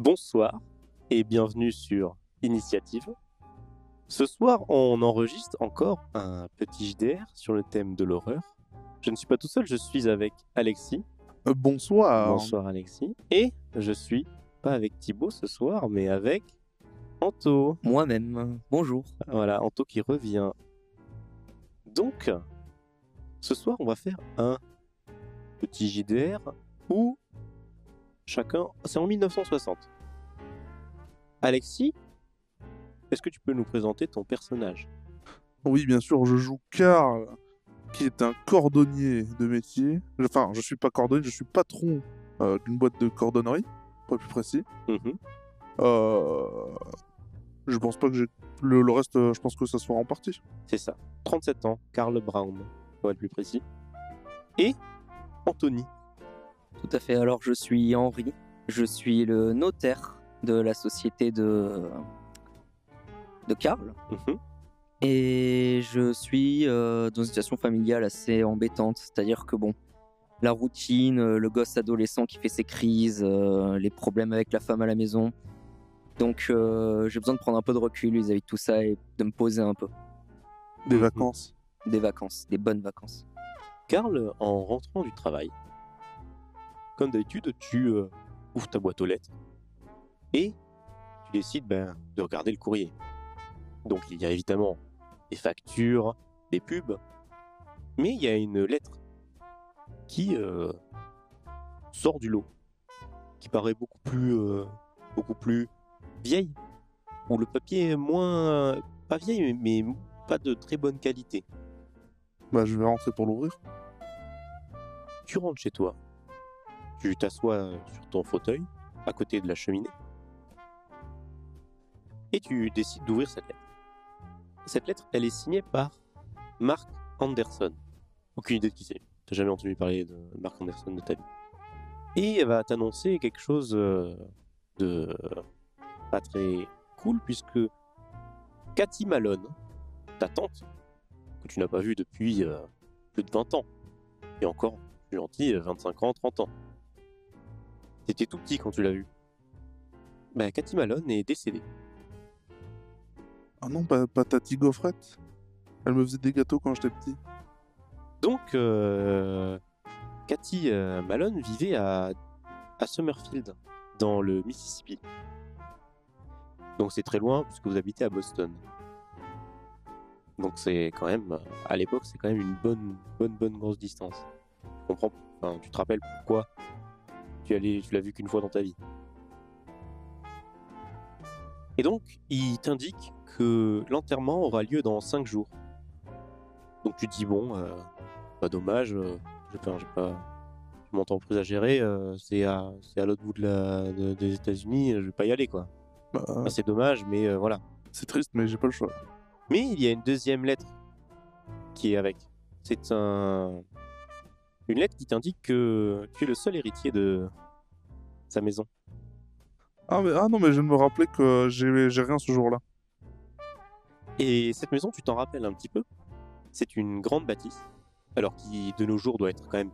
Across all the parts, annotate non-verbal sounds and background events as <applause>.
Bonsoir et bienvenue sur Initiative. Ce soir, on enregistre encore un petit JDR sur le thème de l'horreur. Je ne suis pas tout seul, je suis avec Alexis. Euh, bonsoir. Bonsoir Alexis. Et je suis pas avec Thibaut ce soir, mais avec Anto. Moi-même. Bonjour. Voilà, Anto qui revient. Donc, ce soir, on va faire un petit JDR où chacun. C'est en 1960. Alexis, est-ce que tu peux nous présenter ton personnage? Oui, bien sûr, je joue Karl, qui est un cordonnier de métier. Enfin, je suis pas cordonnier, je suis patron euh, d'une boîte de cordonnerie, pas plus précis. Euh, Je pense pas que j'ai. Le, le reste, euh, je pense que ça se fera en partie. C'est ça. 37 ans, Karl Brown, pour être plus précis. Et Anthony. Tout à fait. Alors, je suis Henri. Je suis le notaire de la société de. de Karl. Mhm. Et je suis euh, dans une situation familiale assez embêtante. C'est-à-dire que, bon, la routine, le gosse adolescent qui fait ses crises, euh, les problèmes avec la femme à la maison. Donc, euh, j'ai besoin de prendre un peu de recul vis-à-vis de tout ça et de me poser un peu. Des vacances. Des vacances, des bonnes vacances. Karl, en rentrant du travail, comme d'habitude, tu euh, ouvres ta boîte aux lettres et tu décides ben, de regarder le courrier. Donc il y a évidemment des factures, des pubs, mais il y a une lettre qui euh, sort du lot, qui paraît beaucoup plus, euh, beaucoup plus vieille, où le papier est moins, pas vieille, mais mais pas de très bonne qualité. Bah, je vais rentrer pour l'ouvrir. Tu rentres chez toi. Tu t'assois sur ton fauteuil, à côté de la cheminée. Et tu décides d'ouvrir cette lettre. Cette lettre, elle est signée par Mark Anderson. Aucune idée de qui c'est. T'as jamais entendu parler de Mark Anderson de ta vie. Et elle va t'annoncer quelque chose euh, de pas très cool, puisque Cathy Malone, ta tante, que tu n'as pas vue depuis euh, plus de 20 ans, et encore, plus gentil, euh, 25 ans, 30 ans. T'étais tout petit quand tu l'as vu. Bah, Cathy Malone est décédée. Ah non, pas, pas Tati Gaufrette. Elle me faisait des gâteaux quand j'étais petit. Donc, euh, Cathy euh, Malone vivait à, à Summerfield, dans le Mississippi. Donc c'est très loin puisque vous habitez à Boston. Donc c'est quand même, à l'époque, c'est quand même une bonne, bonne, bonne grosse distance. Tu comprends Enfin, tu te rappelles pourquoi tu l'as vu qu'une fois dans ta vie. Et donc, il t'indique que l'enterrement aura lieu dans 5 jours. Donc tu te dis bon, euh, pas dommage, euh, j'ai pas, j'ai pas, mon entreprise à gérer, euh, c'est à, l'autre bout de la, de- des États-Unis, je vais pas y aller quoi. Bah, Enfin, c'est dommage, mais euh, voilà. c'est triste, mais j'ai pas le choix. Mais il y a une deuxième lettre qui est avec. C'est un, une lettre qui t'indique que tu es le seul héritier de sa maison. Ah, mais, ah non, mais je me rappeler que j'ai j'ai rien ce jour-là. Et cette maison, tu t'en rappelles un petit peu? C'est une grande bâtisse, alors qui de nos jours doit être quand même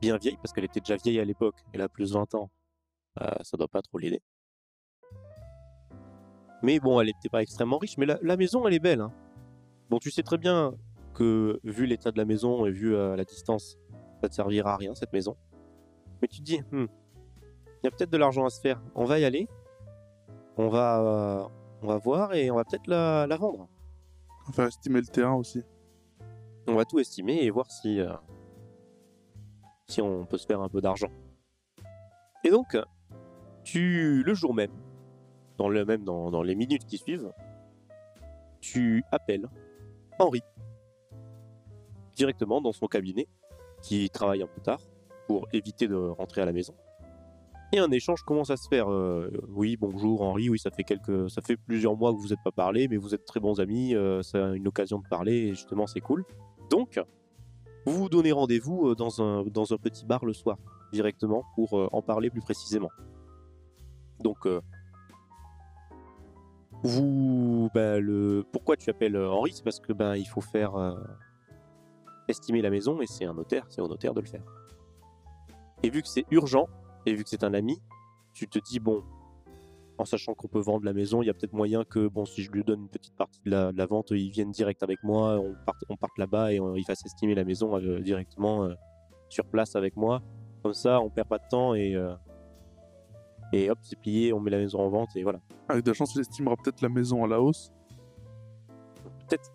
bien vieille, parce qu'elle était déjà vieille à l'époque, elle a plus de 20 ans. Euh, ça doit pas trop l'aider. Mais bon, elle n'était pas extrêmement riche, mais la, la maison, elle est belle. hein. Bon, tu sais très bien que, vu l'état de la maison et vu euh, la distance, ça te servira à rien, cette maison. Mais tu te dis, Hmm, il y a peut-être de l'argent à se faire. On va y aller. On va, euh, on va voir et on va peut-être la- la vendre. On va estimer le terrain aussi. On va tout estimer et voir si, euh, si on peut se faire un peu d'argent. Et donc, tu, le jour même, dans, le, même dans, dans les minutes qui suivent, tu appelles Henri directement dans son cabinet, qui travaille un peu tard, pour éviter de rentrer à la maison. Et un échange commence à se faire. euh, oui, bonjour Henri, oui, ça fait quelques, ça fait plusieurs mois que vous n'êtes pas parlé, mais vous êtes très bons amis, euh, c'est une occasion de parler, et justement, c'est cool. Donc, vous vous donnez rendez-vous euh, dans un, dans un petit bar le soir, directement, pour euh, en parler plus précisément. Donc, vous, ben, le, pourquoi tu appelles Henri? C'est parce que ben, il faut faire estimer la maison, et c'est un notaire, c'est au notaire de le faire. Et vu que c'est urgent, et vu que c'est un ami, tu te dis, bon, en sachant qu'on peut vendre la maison, il y a peut-être moyen que, bon, si je lui donne une petite partie de la, de la vente, ils viennent direct avec moi, on parte, on parte là-bas et on, ils fassent estimer la maison euh, directement euh, sur place avec moi. Comme ça, on perd pas de temps et, euh, et hop, c'est plié, on met la maison en vente et voilà. Avec de la chance, il estimera peut-être la maison à la hausse. Peut-être.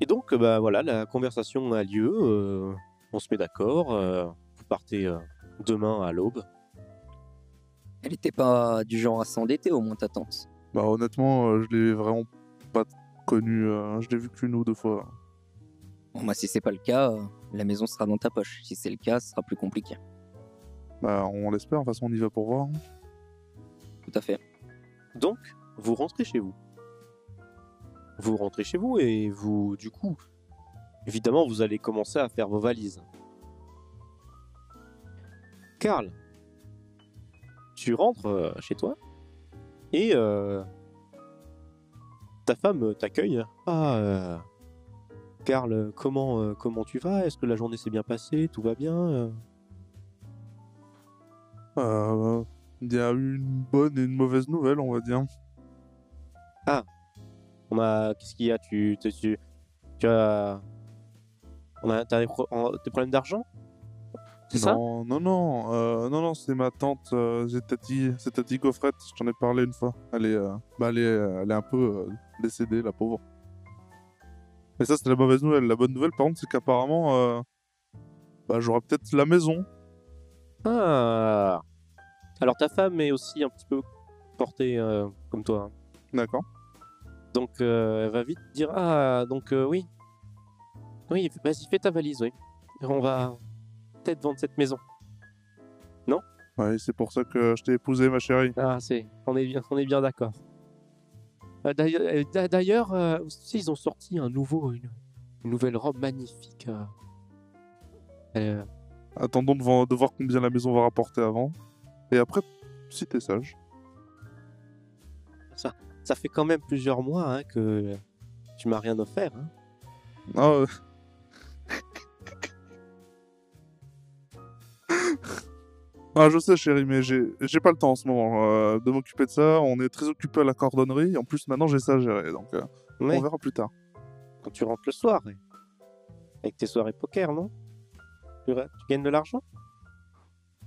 Et donc, euh, bah voilà, la conversation a lieu, euh, on se met d'accord, euh, vous partez euh, demain à l'aube. Elle était pas du genre à s'endetter au moins ta tante? Bah honnêtement, euh, je l'ai vraiment pas connu. euh, je l'ai vu qu'une ou deux fois. Bon bah si c'est pas le cas, euh, la maison sera dans ta poche. Si c'est le cas, ce sera plus compliqué. Bah on l'espère, de toute façon on y va pour voir. hein. Tout à fait. Donc, vous rentrez chez vous. Vous rentrez chez vous et vous, du coup, évidemment, vous allez commencer à faire vos valises. Karl, tu rentres euh, chez toi et euh, ta femme t'accueille. Ah, euh, Karl, comment, euh, comment tu vas? Est-ce que la journée s'est bien passée? Tout va bien Il y a eu une bonne et une mauvaise nouvelle, on va dire. On a, qu'est-ce qu'il y a? Tu, tu, tu, tu as, on a, t'as des, pro- en- des problèmes d'argent? C'est ça? Non, non, non, euh, non, non, c'est ma tante, euh, c'est Tati, c'est Tati Gaufrette, je t'en ai parlé une fois. Elle est, euh, bah, elle est, elle est un peu décédée, la pauvre. Mais ça, c'était la mauvaise nouvelle. La bonne nouvelle, par contre, c'est qu'apparemment, bah, j'aurai peut-être la maison. Ah. Alors ta femme est aussi un petit peu portée euh, comme toi. hein. D'accord. Donc euh, elle va vite dire ah donc euh, oui. Oui, vas-y fais ta valise oui. On va peut-être vendre cette maison. Ouais, c'est pour ça que je t'ai épousé, ma chérie. Ah c'est on est bien on est bien d'accord. Euh, d'ailleurs- euh, ils ont sorti un nouveau une, une nouvelle robe magnifique. euh. Euh, Attendons de, voir- de voir combien la maison va rapporter avant. Et après, si t'es sage. ça fait quand même plusieurs mois hein, que tu m'as rien offert. hein. Ah, euh. <laughs> ah, je sais, chérie, mais j'ai j'ai pas le temps en ce moment euh, de m'occuper de ça. On est très occupé à la cordonnerie. En plus, maintenant, j'ai ça à gérer. Donc, euh, on verra plus tard. quand tu rentres le soir, ouais. avec tes soirées poker, non? Tu, gagnes de l'argent?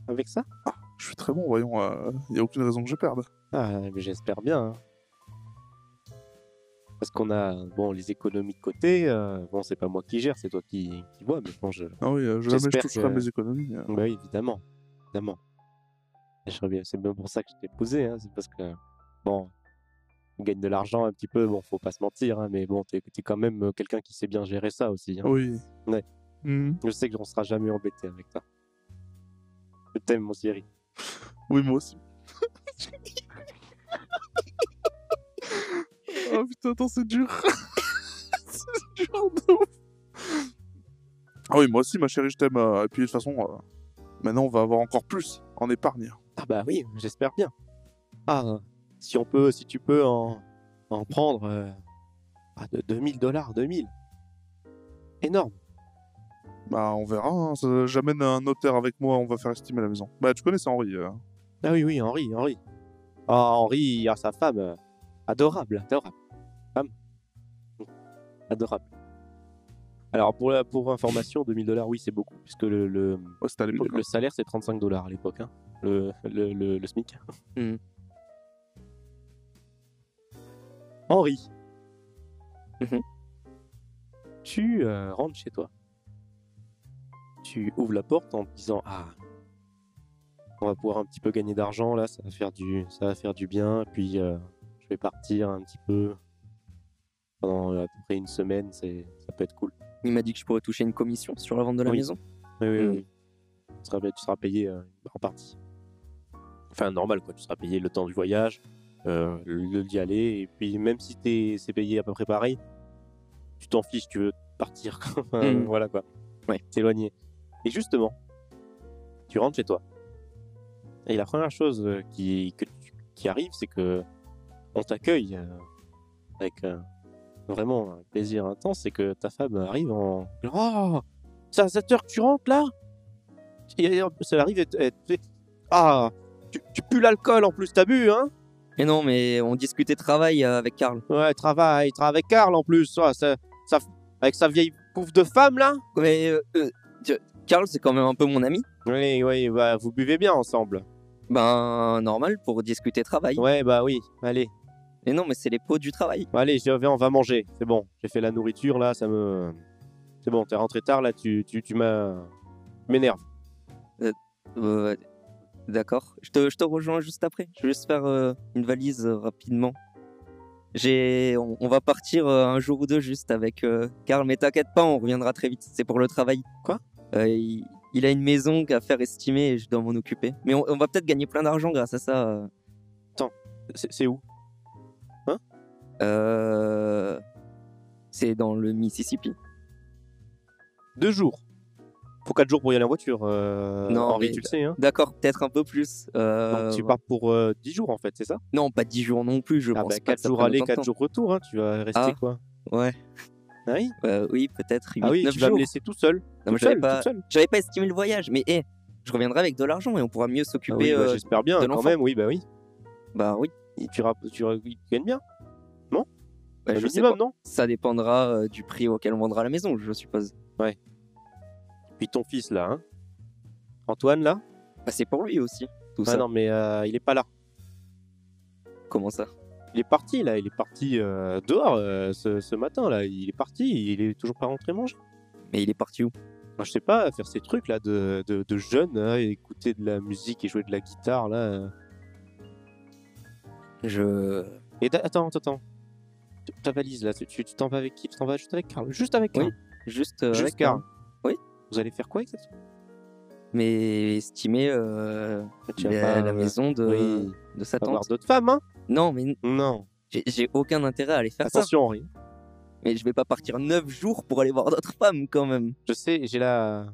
Avec ça? Je suis très bon, voyons. Il y a aucune raison que je perde. Ah, mais j'espère bien. hein. Parce qu'on a bon les économies de côté. euh, bon, c'est pas moi qui gère, c'est toi qui, qui vois. Mais bon, je. Ah oui, euh, je J'espère toucherai que- mes économies. euh. Bah oui, évidemment, évidemment. C'est bien pour ça que je t'ai posé. Hein, c'est parce que bon, on gagne de l'argent un petit peu. Bon, faut pas se mentir. hein, mais bon, t'es es quand même euh, quelqu'un qui sait bien gérer ça aussi. hein. Oui. Ouais. Mhm. Je sais que on sera jamais embêté avec toi. Je t'aime, mon chéri. Oui, moi aussi. Oh putain, attends, c'est dur. <laughs> c'est dur de ouf. Ah oui, moi aussi, ma chérie, je t'aime. euh, Et puis, de toute façon, euh, maintenant, on va avoir encore plus en épargne. Ah bah oui, j'espère bien. Ah, si on peut, si tu peux en, en prendre euh, ah, de 2000 dollars, 2000. Énorme. Bah, on verra. hein. Ça- J'amène un notaire avec moi, on va faire estimer la maison. Bah, tu connais ça, Henri. euh. Ah oui, oui, Henri, Henri. Ah, Henri a sa femme. euh, adorable, adorable. Adorable. Alors, pour, la, pour information, 2000 dollars, oui, c'est beaucoup, puisque le, le, à l'époque. le salaire, c'est 35 dollars à l'époque, hein, le, le, le, le SMIC. Mhm. Henri. Mhm. Tu euh, rentres chez toi. Tu ouvres la porte en te disant Ah, on va pouvoir un petit peu gagner d'argent là, ça va faire du, ça va faire du bien. Puis euh, je vais partir un petit peu pendant euh, à peu près une semaine, c'est, ça peut être cool. Il m'a dit que je pourrais toucher une commission sur la vente de la Oui. maison. Oui, oui, Mhm. oui. Tu seras, tu seras payé euh, en partie. Enfin, normal, quoi. Tu seras payé le temps du voyage, euh, le d'y aller, et puis même si t'es, c'est payé à peu près pareil, tu t'en fiches, tu veux partir. <laughs> Mhm. Voilà, quoi. Ouais. T'éloigner. Et justement, tu rentres chez toi. Et la première chose euh, qui, que qui arrive, c'est que on t'accueille avec vraiment un plaisir intense, c'est que ta femme arrive en... Oh C'est à cette heure que tu rentres, là Et, Ça arrive et, et- et- Ah tu, tu pues l'alcool en plus, t'as bu, hein Mais non, mais on discutait travail euh, avec Karl. Ouais, travaille, il travaille avec Karl en plus. ouais, ça, ça- avec sa vieille pouffe de femme là. Mais euh, euh, Karl, c'est quand même un peu mon ami. Oui, oui, bah, vous buvez bien ensemble. Ben, normal pour discuter travail. Ouais, bah oui, allez. Mais non, mais c'est les pots du travail. Allez, je viens, on va manger. C'est bon, j'ai fait la nourriture là, ça me. C'est bon, t'es rentré tard là, tu, tu, tu m'énerves. Euh, D'accord. Je te, je te rejoins juste après. Je vais juste faire euh, une valise euh, rapidement. J'ai, on, on va partir un jour ou deux juste avec Karl, mais t'inquiète pas, on reviendra très vite. C'est pour le travail. Quoi? Il, il a une maison à faire estimer et je dois m'en occuper. Mais on, on va peut-être gagner plein d'argent grâce à ça. C'est c'est où? Euh, c'est dans le Mississippi. Deux jours. Faut quatre jours pour y aller en voiture. euh, Non, Henri, mais- tu le sais, hein. D'accord, peut-être un peu plus. Euh, Donc, tu pars pour euh, 10 jours en fait, c'est ça? Non, pas 10 jours non plus, je Ah pense bah, pas. que 4 ça jours aller, autant de 4 temps. jours retour, hein. tu vas rester Ah. quoi Ouais, Ah oui? Oui, peut-être. Ah oui, 8-9 tu vas jours. me laisser tout seul. Non, j'avais pas, pas estimé le voyage, mais hé, je reviendrai avec de l'argent et on pourra mieux Ah s'occuper. oui, bah, J'espère bien, de quand même, oui, bah oui. bah oui, Et tu, tu, tu gagnes bien bah, je sais pas. non? Ça dépendra euh, du prix auquel on vendra la maison, je suppose. Puis ton fils là, hein? Antoine là? Bah, c'est pour lui aussi, tout Ah ça. non, mais euh, il est pas là. Comment ça? Il est parti là, il est parti euh, dehors euh, ce, ce matin là. Il est parti, il est toujours pas rentré manger. Mais il est parti où? Je sais pas, faire ces trucs là de, de, de jeunes, hein, écouter de la musique et jouer de la guitare là. Je. Et attends, attends, attends. Ta valise là, tu t'en vas avec qui? Tu t'en vas juste avec Karl Juste avec Karl Oui, Juste, euh, Juste avec Karl. Oui. Vous allez faire quoi exactement? Mais estimer euh, Tu vas la, pas, la euh, maison de, oui, de sa tante. d'autres femmes, hein? Non, mais Non. j'ai- aucun intérêt à aller faire ça. Attention, Henri. Mais je vais pas partir 9 jours pour aller voir d'autres femmes quand même. Je sais, j'ai la.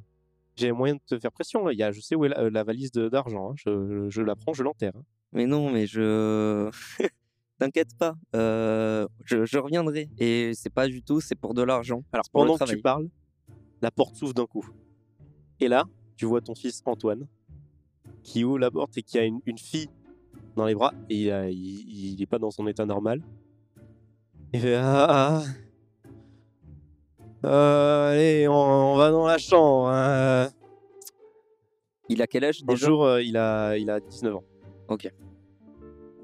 J'ai moyen de te faire pression. Là. Il y a, je sais où est la, euh, la valise d'argent. hein. Je, je la prends, je l'enterre. hein. Mais non, mais je. <laughs> T'inquiète pas, euh, je, je reviendrai. Et c'est pas du tout, c'est pour de l'argent. Alors pendant que tu parles, la porte s'ouvre d'un coup. Et là, tu vois ton fils Antoine qui ouvre la porte et qui a une, une fille dans les bras et il, a- il, il est pas dans son état normal. Il fait ah, ah. Euh, allez, on, on va dans la chambre. hein. Il a quel âge déjà? Bonjour, euh, il a il a 19 ans. Ok.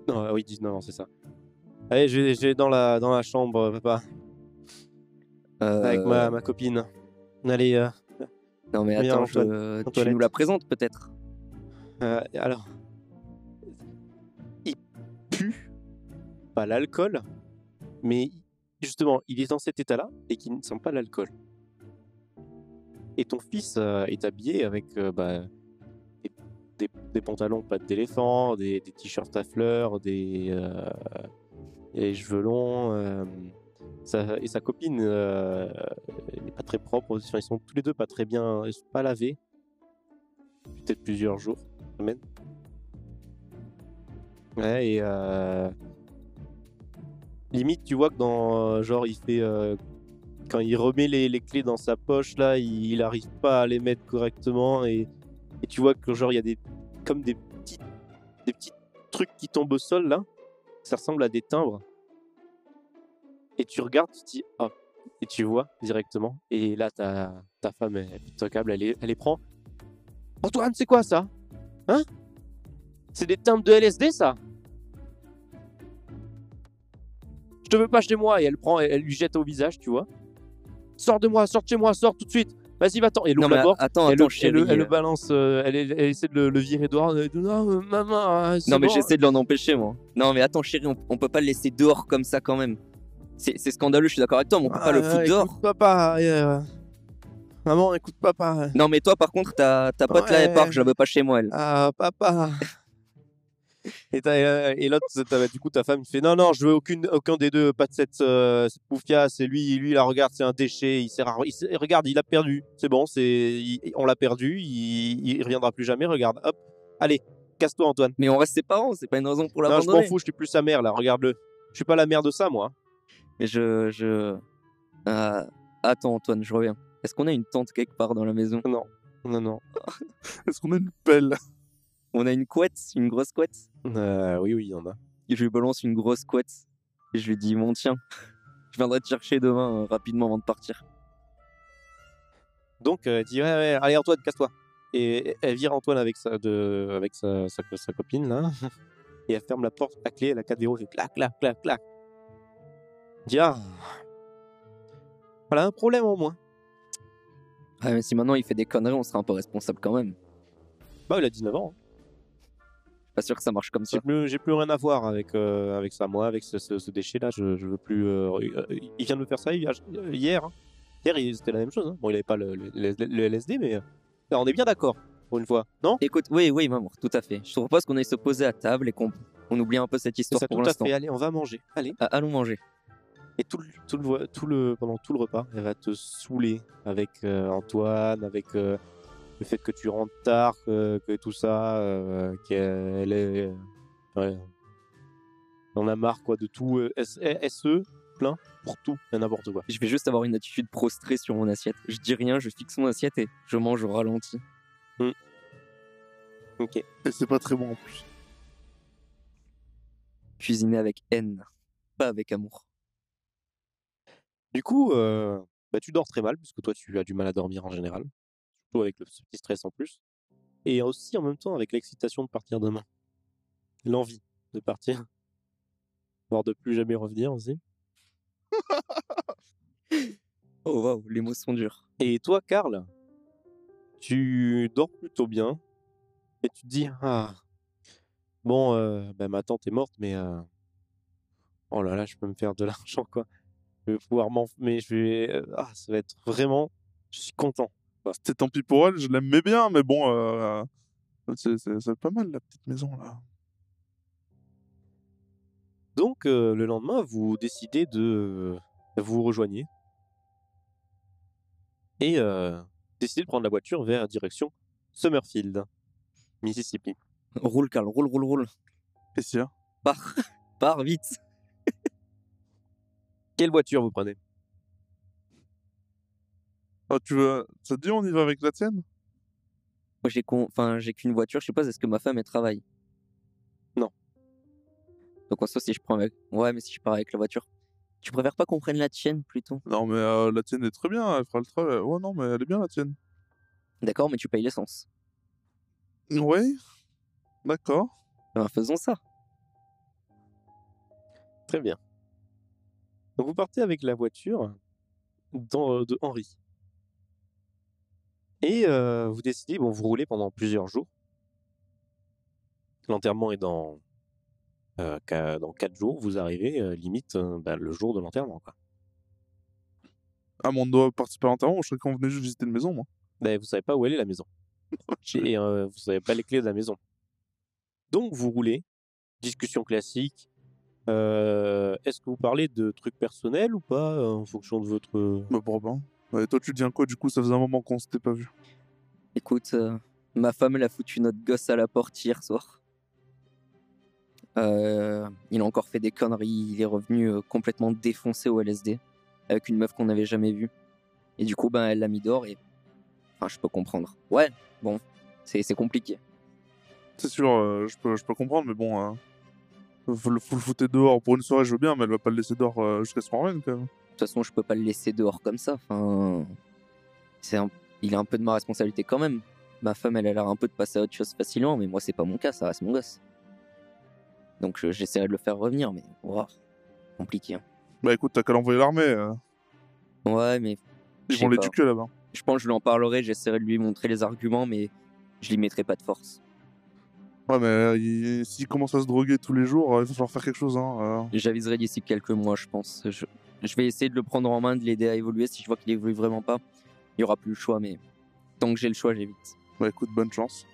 Non, euh, oui, 19 ans, c'est ça. Allez, je vais, dans la dans la chambre, papa, Euh, avec ma, ma copine. Allez, euh, Non, mais attends, Antoine, je- tu Antoinette. nous la présentes peut-être? Euh, alors, il pue pas l'alcool, mais justement, il est dans cet état-là et qu'il ne sent pas l'alcool. Et ton fils euh, est habillé avec euh, bah, des, des- des pantalons pattes d'éléphant, des, des t-shirts à fleurs, des, euh, des cheveux longs. euh, sa- et sa copine euh, n'est pas très propre. Enfin, ils sont tous les deux pas très bien, ils sont pas lavés. Peut-être plusieurs jours semaine. Ouais, et euh, limite, tu vois que dans. euh, genre, il fait. euh, quand il remet les, les clés dans sa poche, là, il, il arrive pas à les mettre correctement. Et, et tu vois que, genre, il y a des. Comme des petits, des petits trucs qui tombent au sol, là. Ça ressemble à des timbres. Et tu regardes, tu te dis. Ah. Et tu vois directement. Et là, ta, ta femme, elle, câble, elle, les- elle les prend. Antoine, c'est quoi ça? Hein? C'est des timbres de LSD, ça? Je te veux pas chez moi. Et elle prend, elle, elle lui jette au visage, tu vois. Sors de moi, sors de chez moi, sors tout de suite. Vas-y, va-t'en. Et elle Non, ouvre mais la porte. attends, Elle, attends, le- elle, chérie. le- elle le euh, balance, euh, elle, essaie de le, le virer dehors. Elle dit, non, euh, maman, euh, Non, mais bon. j'essaie de l'en empêcher, moi. Non, mais attends, chérie, on, on peut pas le laisser dehors comme ça quand même. C'est scandaleux, je suis d'accord avec toi, mais on peut pas le Ah, foutre dehors. papa. euh, Maman, écoute papa. Non, mais toi, par contre, ta, ta pote là, elle Ouais. part, je la veux pas chez moi, elle. Ah, papa. Et, euh, et l'autre, t'as- du coup, ta femme il fait non, non, je veux aucune, aucun des deux, pas de cette, euh, cette poufia. C'est lui, lui, la regarde, c'est un déchet. Il sert à- il regarde, il a perdu. C'est bon, c'est, on l'a perdu. Il, il reviendra plus jamais. Regarde, hop, allez, casse-toi, Antoine. Mais on reste ses parents, c'est pas une raison pour Non, je m'en l'abandonner. fous, je suis plus sa mère là. Regarde-le. Je suis pas la mère de ça, moi. Mais je. je... Ah, attends, Antoine, je reviens. Est-ce qu'on a une tente quelque part dans la maison? Non, non, non. <laughs> Est-ce qu'on a une pelle? On a une couette, une grosse couette Euh, oui, oui, il y en a. Et je lui balance une grosse couette. Et je lui dis Bon, tiens, <laughs> je viendrai te chercher demain euh, rapidement avant de partir. Donc, euh, elle dit ouais, ouais, allez Antoine, casse-toi. Et elle vire Antoine avec sa, de, avec sa, sa, sa copine là. <laughs> Et elle ferme la porte à clé, elle a 4 verrous, fait clac, clac, clac, clac. Elle dit ah, voilà un problème en moins. Ouais, mais si maintenant il fait des conneries, on sera un peu responsable quand même. Bah, il a 19 ans. hein. Pas sûr que ça marche comme ça. J'ai plus, j'ai plus rien à voir avec, euh, avec ça. Moi, avec ce, ce- ce déchet-là, je, je veux plus. euh, il vient de me faire ça hier. Hier, hein. Hier, c'était la même chose. hein. Bon, il avait pas le, le- le- le LSD, mais euh, on est bien d'accord pour une fois, non? Écoute, oui, oui, maman, tout à fait. Je te propose qu'on aille se poser à table et qu'on on oublie un peu cette histoire ça, pour tout à l'instant. fait. Allez, on va manger. Allez. Ah, allons manger. Et tout le, tout le, vo- tout le, pendant tout le repas, elle va te saouler avec euh, Antoine, avec euh, le fait que tu rentres tard, que, que tout ça, euh, qu'elle est. ouais. On a marre quoi de tout. euh, SE, plein pour tout et n'importe quoi. Je vais juste avoir une attitude prostrée sur mon assiette. Je dis rien, je fixe mon assiette et je mange au ralenti. Ok. Et c'est pas très bon en plus. Cuisiner avec haine, pas avec amour. Du coup, euh, bah, tu dors très mal, puisque toi, tu as du mal à dormir en général. Surtout avec le petit stress en plus. Et aussi, en même temps, avec l'excitation de partir demain. L'envie de partir. <laughs> Voire de plus jamais revenir aussi. <laughs> Oh waouh, les mots sont durs. Et toi, Karl, tu dors plutôt bien. Et tu te dis, ah, bon, euh, bah, ma tante est morte, mais euh, oh là là, je peux me faire de <laughs> l'argent, quoi. Je vais pouvoir m'en... Mais je vais... euh, ah, ça va être vraiment... Je suis content. C'était tant pis pour elle, je l'aimais bien, mais bon, euh, c'est pas mal la petite maison là. Donc, euh, le lendemain, vous décidez de vous rejoigner et euh, décidez de prendre la voiture vers direction Summerfield, Mississippi. Roule, Carl, roule, roule, roule. Y a? Pars, <laughs> pars vite. <laughs> Quelle voiture vous prenez? Ah, tu veux... Ça te dit on y va avec la tienne? Moi, j'ai con... enfin, j'ai qu'une voiture, je sais pas, est-ce que ma femme, elle travaille? Non. Donc, en soi, si je prends avec. Ouais, mais si je pars avec la voiture. Tu préfères pas qu'on prenne la tienne plutôt? Non mais euh, la tienne est très bien, elle fera le travail. Ouais non mais elle est bien la tienne. D'accord, mais tu payes l'essence. Oui D'accord. Ben, faisons ça. Très bien. Donc, vous partez avec la voiture dans- de Henri. Et euh, vous décidez, bon, vous roulez pendant plusieurs jours. L'enterrement est dans, euh, dans 4 jours. Vous arrivez euh, limite euh, bah, le jour de l'enterrement. Quoi. Ah mais on doit participer à l'enterrement, je croyais qu'on venait juste visiter une maison moi. Ben, vous savez pas où elle est la maison. <laughs> et euh, vous savez pas les clés de la maison. Donc vous roulez, discussion classique. Euh, Est-ce que vous parlez de trucs personnels ou pas en fonction de votre... Bah. Ouais, toi tu deviens quoi du coup? Ça faisait un moment qu'on s'était pas vu. Écoute, euh, ma femme, elle a foutu notre gosse à la porte hier soir. Euh, il a encore fait des conneries. Il est revenu euh, complètement défoncé au LSD avec une meuf qu'on n'avait jamais vue. Et du coup, ben, elle l'a mis dehors et. Enfin, je peux comprendre. Ouais, bon, c'est compliqué. C'est sûr, euh, je, peux, je peux comprendre mais bon... Euh... Faut, le, faut le foutre dehors pour une soirée je veux bien mais elle va pas le laisser dehors jusqu'à ce qu'on revienne quand même. De toute façon, je peux pas le laisser dehors comme ça. Enfin, c'est un... il a un peu de ma responsabilité quand même. Ma femme, elle a l'air un peu de passer à autre chose facilement, mais moi, c'est pas mon cas, ça reste mon gosse. Donc, je- j'essaierai de le faire revenir, mais wow, compliqué. hein. Bah écoute t'as qu'à l'envoyer l'armée, euh, Ouais, mais ils vont tuer là-bas. je pense que je lui en parlerai, j'essaierai de lui montrer les arguments, mais je lui mettrai pas de force. Ouais mais euh, il- s'il commence à se droguer tous les jours, euh, il va falloir faire quelque chose hein. J'aviserai d'ici quelques mois, je pense. Je... je vais essayer de le prendre en main, de l'aider à évoluer. Si je vois qu'il évolue vraiment pas, il y aura plus le choix, mais tant que j'ai le choix, j'évite. Bah écoute bonne chance.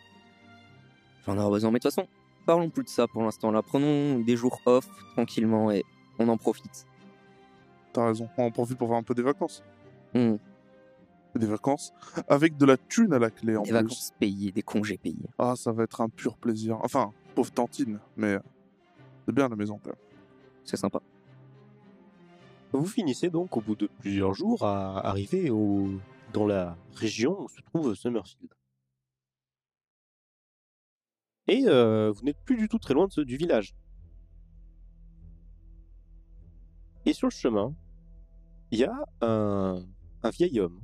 J'en aurai besoin. Mais de toute façon, parlons plus de ça pour l'instant. Là, prenons des jours off tranquillement et on en profite. T'as raison, on en profite pour faire un peu des vacances. Hmm, Des vacances avec de la thune à la clé en Des plus. vacances payées, des congés payés. Ah, ça va être un pur plaisir. Enfin, pauvre tantine, mais c'est bien la maison. C'est sympa. Vous finissez donc au bout de plusieurs jours à arriver au... dans la région où se trouve Summerfield. Et euh, vous n'êtes plus du tout très loin du village. Et sur le chemin, il y a un, un vieil homme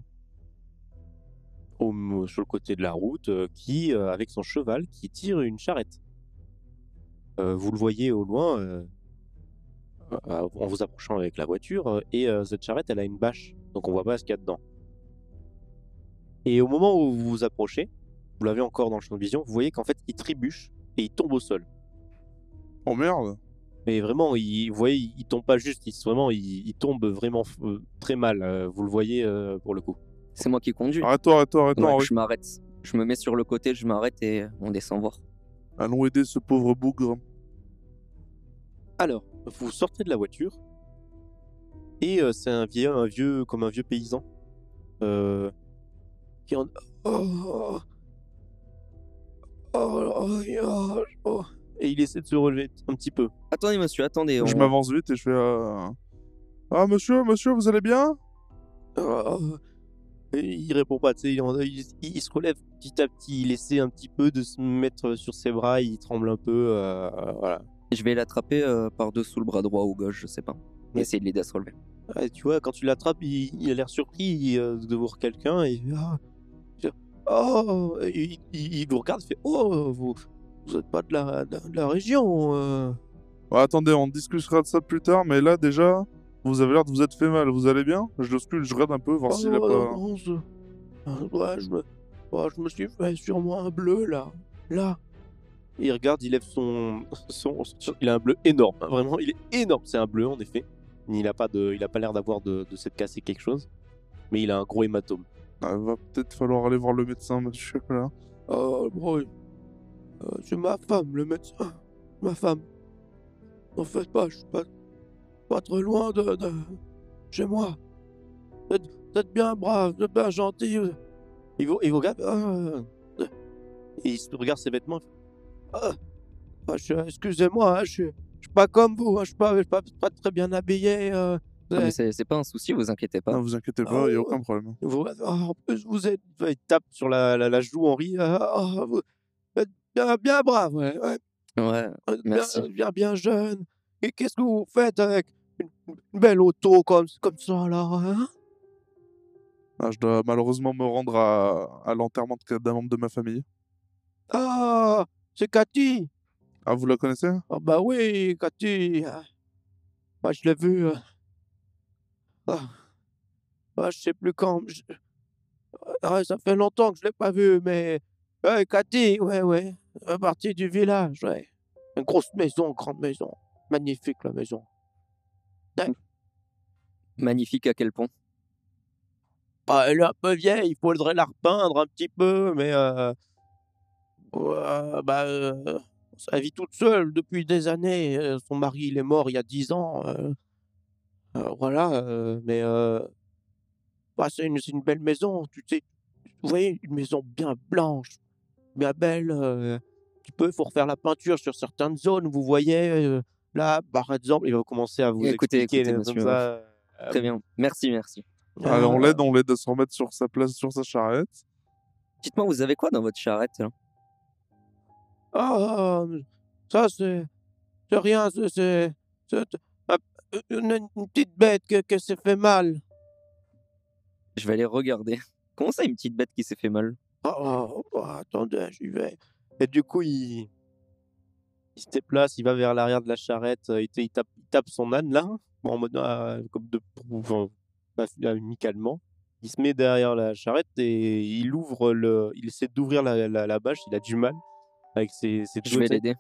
au- sur le côté de la route euh, qui, euh, avec son cheval, qui tire une charrette. Vous le voyez au loin en vous approchant avec la voiture euh, et euh, cette charrette elle a une bâche donc on voit pas ce qu'il y a dedans. Et au moment où vous vous approchez, vous l'avez encore dans le champ de vision, vous voyez qu'en fait il trébuche et il tombe au sol. Oh merde. Mais vraiment, il, vous voyez, il, il tombe pas juste, il, vraiment, il, il tombe vraiment euh, très mal. euh, vous le voyez euh, pour le coup. C'est moi qui conduis. Arrête-toi, arrête-toi, arrête-toi. Ouais, je m'arrête. Je me mets sur le côté, je m'arrête et on descend voir. Allons aider ce pauvre bougre. Alors, vous sortez de la voiture et euh, c'est un vieux, un vieux, comme un vieux paysan, euh, qui en, oh, oh, oh, oh, oh. et il essaie de se relever un petit peu. Attendez, monsieur, attendez. Je m'avance vite et je fais. euh, Ah, monsieur, monsieur, vous allez bien? Oh, et il répond pas, tu sais, il, il- il se relève petit à petit, il essaie un petit peu de se mettre sur ses bras, il tremble un peu, euh, voilà. Je vais l'attraper euh, par-dessous le bras droit ou gauche, je sais pas. Ouais. Essayer de l'aider à se relever. Ouais, tu vois, quand tu l'attrapes, il, il a l'air surpris euh, de voir quelqu'un et ah, il fait, oh, et il, il- il vous regarde, il fait oh, vous, vous êtes pas de la, de, de la région. euh. Ouais, Attendez, on discutera de ça plus tard, mais là déjà, vous avez l'air de vous être fait mal. Vous allez bien? Je le scule, je regarde un peu, voir Oh, s'il a pas. non, je, ah, ouais, je me, oh, je me suis fait sur moi un bleu là, là. Et il regarde, il lève son, son, son- il a un bleu énorme, hein, vraiment, il est énorme. C'est un bleu en effet. Il a pas de, il a pas l'air d'avoir de, de s'être cassé quelque chose, mais il a un gros hématome. Ah, va peut-être falloir aller voir le médecin, monsieur. Là. Oh, oui. Euh, c'est ma femme, le médecin. Ma femme. N'en faites pas, je suis pas, pas très loin de, de chez moi. Vous êtes, vous êtes bien brave, vous êtes bien gentil. Il vous, il vous regarde. euh, il se regarde ses vêtements. Ah, ah, Excusez-moi, hein, je, suis- pas comme vous, hein, je suis pas, pas, pas très bien habillé. euh, c'est c'est pas un souci, vous inquiétez pas. Non, vous inquiétez Ah, pas, il n'y a aucun problème. Vous, ah, en plus, vous êtes. Il tape sur la, la, la joue, Henri. Ah, ah, vous êtes bien, bien brave, ouais. ouais. Ouais. Merci. Bien, bien, bien jeune. Et qu'est-ce que vous faites avec une, une belle auto comme, comme ça, là hein? Ah, je dois malheureusement me rendre à, à l'enterrement d'un membre de ma famille. Ah, c'est Cathy. Ah, vous la connaissez? Ah, bah oui, Cathy. Ah, Moi, je l'ai vue. euh. Ah. Ah, je sais plus quand. je- Ah, ça fait longtemps que je l'ai pas vue, mais. Ouais, Cathy, ouais, ouais. À partir du village, ouais. Une grosse maison, grande maison. Magnifique, la maison. Magnifique à quel point? Ah, elle est un peu vieille, il faudrait la repeindre un petit peu, mais euh, ouais, bah, euh, elle vit toute seule depuis des années. euh, Son mari, il est mort il y a dix ans. euh, euh, voilà, euh, mais euh, bah, c'est une, c'est une belle maison, tu sais. Vous voyez, une maison bien blanche, bien belle. euh, tu peux, il faut refaire la peinture sur certaines zones. Vous voyez, euh, là, par exemple, il va commencer à vous Écoutez, expliquer écoutez, comme monsieur, ça. euh, Très bien. Merci, merci. Allez, on ah, l'aide, on l'aide à se remettre sur sa place, sur sa charrette. Dites-moi, vous avez quoi dans votre charrette là? Ah, ça c'est. C'est rien, c'est. c'est- c'est ah, une, une petite bête que, que s'est fait mal. Je vais aller regarder. <laughs> Comment ça, une petite bête qui s'est fait mal? Ah, ah, attendez, j'y vais. Et du coup, il. Il se déplace, il va vers l'arrière de la charrette, euh, il, il tape, il tape son âne là, en mode. ah, comme de. Enfin, pas amicalement. Il se met derrière la charrette et il ouvre le. Il essaie d'ouvrir la, la, la bâche, il a du mal avec ses, ses Je vais l'aider.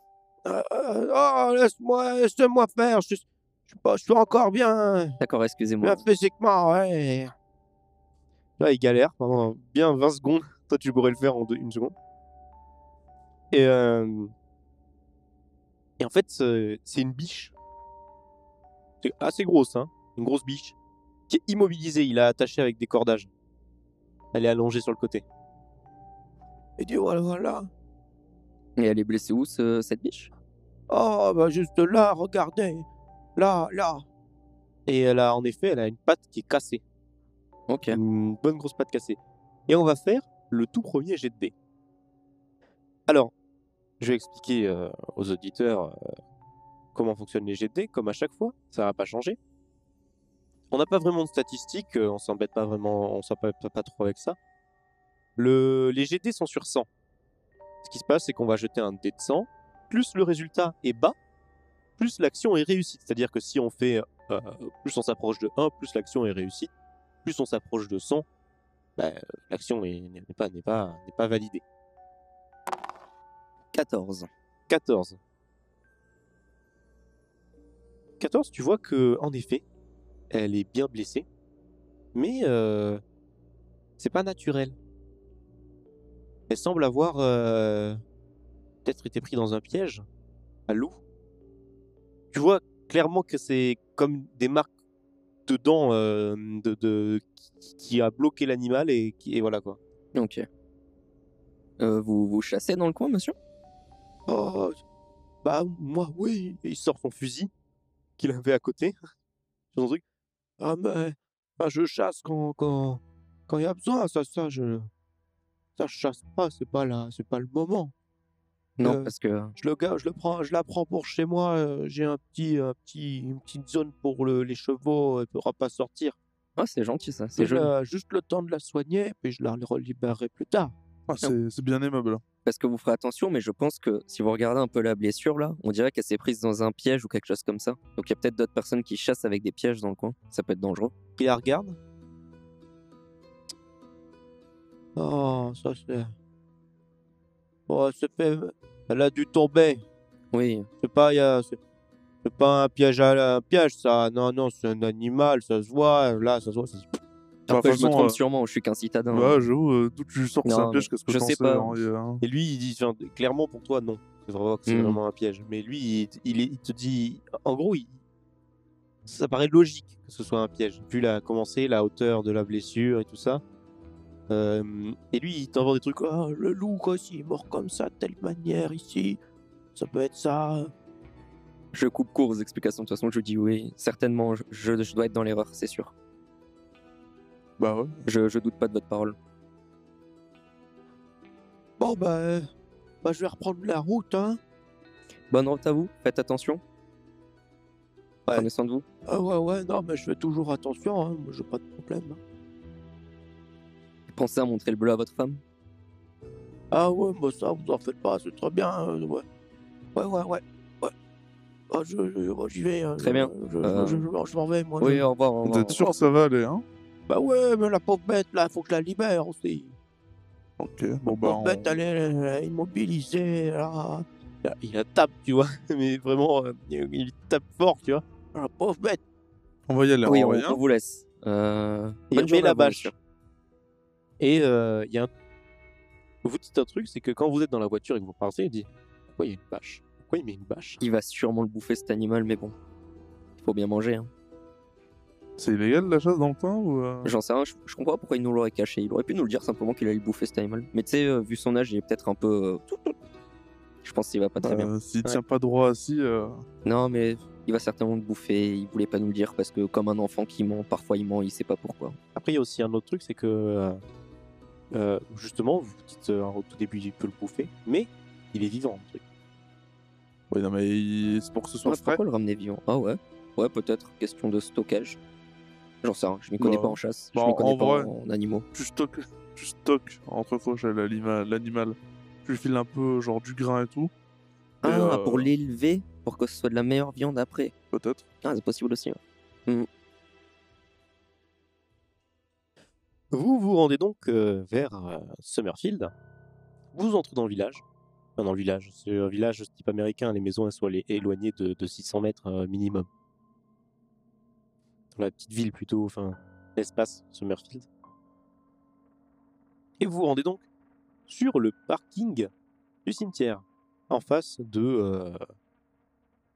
Oh, laisse-moi, laisse-moi faire. Je, suis- je, je suis encore bien, D'accord, excusez-moi. bien physiquement, ouais. Là, il galère pendant bien 20 secondes. <laughs> Toi, tu pourrais le faire en deux- une seconde. Et, euh, et en fait, c'est c'est une biche. C'est assez grosse, hein. Une grosse biche. Qui est immobilisée. Il a attaché avec des cordages. Elle est allongée sur le côté. Et dit voilà, voilà. Et elle est blessée où, ce- cette biche? Oh, bah juste là, regardez. Là, là. Et elle a, en effet, elle a une patte qui est cassée. Ok. Une bonne grosse patte cassée. Et on va faire le tout premier jet de dés. Alors, je vais expliquer euh, aux auditeurs euh, comment fonctionnent les jets de dés, comme à chaque fois. Ça va pas changer. on n'a pas vraiment de statistiques, euh, on s'embête pas vraiment, on s'embête pas, pas trop avec ça. Le, les GD sont sur 100. Ce qui se passe, c'est qu'on va jeter un dé de 100, plus le résultat est bas, plus l'action est réussie. C'est-à-dire que si on fait, euh, plus on s'approche de 1, plus l'action est réussie, plus on s'approche de 100, bah, l'action est- n'est pas, pas, pas validée. 14. 14. 14, tu vois que en effet, elle est bien blessée, mais euh, c'est pas naturel. Elle semble avoir euh, peut-être été prise dans un piège à loup. Tu vois clairement que c'est comme des marques de dents euh, de, de- qui- a bloqué l'animal et qui et voilà quoi. Ok. Euh, vous vous chassez dans le coin, monsieur? Oh, bah moi oui. Et il sort son fusil qu'il avait à côté. sur <laughs> son truc. Ah mais bah, je chasse quand quand quand il y a besoin. Ça ça je ça je chasse pas. C'est pas là. C'est pas le moment. Non, Euh, parce que Je le gars, je le prends, je la prends pour chez moi. euh, J'ai un petit un petit une petite zone pour le- les chevaux. Elle pourra pas sortir. ah, c'est gentil ça, c'est juste le temps de la soigner puis je la relibérerai plus tard. Ah, c'est c'est bien aimable. Parce que vous ferez attention, mais je pense que si vous regardez un peu la blessure là, on dirait qu'elle s'est prise dans un piège ou quelque chose comme ça. Donc il y a peut-être d'autres personnes qui chassent avec des pièges dans le coin. Ça peut être dangereux. Il la regarde. Oh, ça c'est. Oh, c'est fait. Elle a dû tomber. Oui, C'est pas, y a- c'est c'est pas un piège à un piège, ça. Non, non, c'est un animal, ça se voit. Là, ça se voit. ça se- Bah, après de je me façon, trompe euh, sûrement, je suis qu'un citadin. Ouais, j'avoue, euh, d'où tu sors que c'est un piège, mais qu'est-ce que je sais pas. hein, et, euh, Et lui, il dit, clairement pour toi, non. C'est vraiment, c'est Hmm. vraiment un piège. Mais lui, il, il te dit, en gros, il- ça paraît logique que ce soit un piège, vu la commencé, la hauteur de la blessure et tout ça. Euh, et lui, il t'envoie des trucs. Ah, le loup, quoi, s'il est mort comme ça, de telle manière ici, ça peut être ça. Je coupe court aux explications. De toute façon, je dis oui. Certainement, je, je- je dois être dans l'erreur, c'est sûr. Bah ouais. Je, je doute pas de votre parole. Bon, bah, euh, bah, je vais reprendre la route, hein. Bonne route à vous, faites attention. Ouais. Prenez soin de vous. Ah ouais, ouais, non, mais je fais toujours attention, hein. Moi, j'ai pas de problème. hein. Pensez à montrer le bleu à votre femme? Ah ouais, bah ça, vous en faites pas, c'est très bien. euh, ouais. ouais, ouais, ouais. ouais. Ah, je, je- moi, j'y vais. hein, Très je- bien. Je, Euh, je- je- je m'en vais, moi. Oui, je- au revoir. Au Vous revoir. êtes sûr que ça va aller, hein? Bah ouais, mais la pauvre bête, là, faut que je la libère aussi. Ok, bon La bah. pauvre on- bête, elle est, elle est immobilisée, là. Il la tape, tu vois. <laughs> Mais vraiment, euh, il tape fort, tu vois. La pauvre bête. On va y aller, Oui, on on, va y on aller. vous laisse. Euh, Il bonne remet journée à la vous, bâche. monsieur. Et euh, il y a un... Vous dites un truc, c'est que quand vous êtes dans la voiture et que vous partez, il dit Pourquoi il y a une bâche? Pourquoi il met une bâche? Il va sûrement le bouffer cet animal, mais bon. Il faut bien manger. Hein. C'est illégal la chasse dans le coin ou. euh? J'en sais rien, je, je comprends pas pourquoi il nous l'aurait caché. Il aurait pu nous le dire simplement qu'il allait le bouffer cet animal. Mais tu sais, euh, vu son âge, il est peut-être un peu. euh, tout, tout. Je pense qu'il va pas très bien. Euh, S'il Ouais. tient pas droit assis. euh, Non, mais il va certainement le bouffer. Il voulait pas nous le dire parce que, comme un enfant qui ment, parfois il ment, il sait pas pourquoi. Après, il y a aussi un autre truc, c'est que euh, justement, vous dites euh, au tout début, il peut le bouffer, mais il est vivant. le truc. Oui, non, mais il- c'est pour que ce soit Ouais, frais. pourquoi le ramener vivant? Ah ouais Ouais, peut-être. Question de stockage. J'en sais rien, je m'y connais Bah, pas en chasse. bah, je m'y en connais pas vrai. en, animaux. Tu stockes, tu stockes entre l'anima- l'animal. Tu lui files un peu genre du grain et tout. Et, Ah, euh, pour l'élever, pour que ce soit de la meilleure viande après. Peut-être. Ah, c'est possible aussi. ouais. Vous vous rendez donc euh, vers euh, Summerfield. Vous entrez dans le village. Enfin, dans le village, c'est un village type américain, les maisons elles sont éloignées de, de 600 mètres euh, minimum. Dans la petite ville plutôt, enfin, l'espace Summerfield. Et vous vous rendez donc sur le parking du cimetière, en face de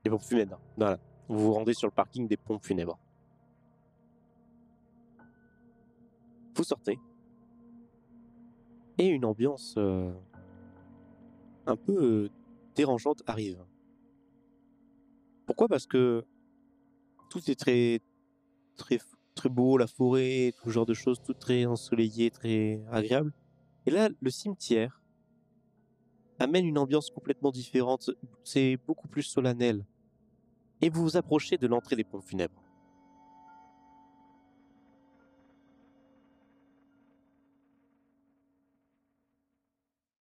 des pompes funèbres. Voilà. Vous vous rendez sur le parking des pompes funèbres. Vous sortez. Et une ambiance euh, un peu euh, dérangeante arrive. Pourquoi? Parce que tout est très, très, très beau, la forêt, tout genre de choses, tout très ensoleillé, très agréable. Et là, le cimetière amène une ambiance complètement différente. C'est beaucoup plus solennel. Et vous vous approchez de l'entrée des pompes funèbres.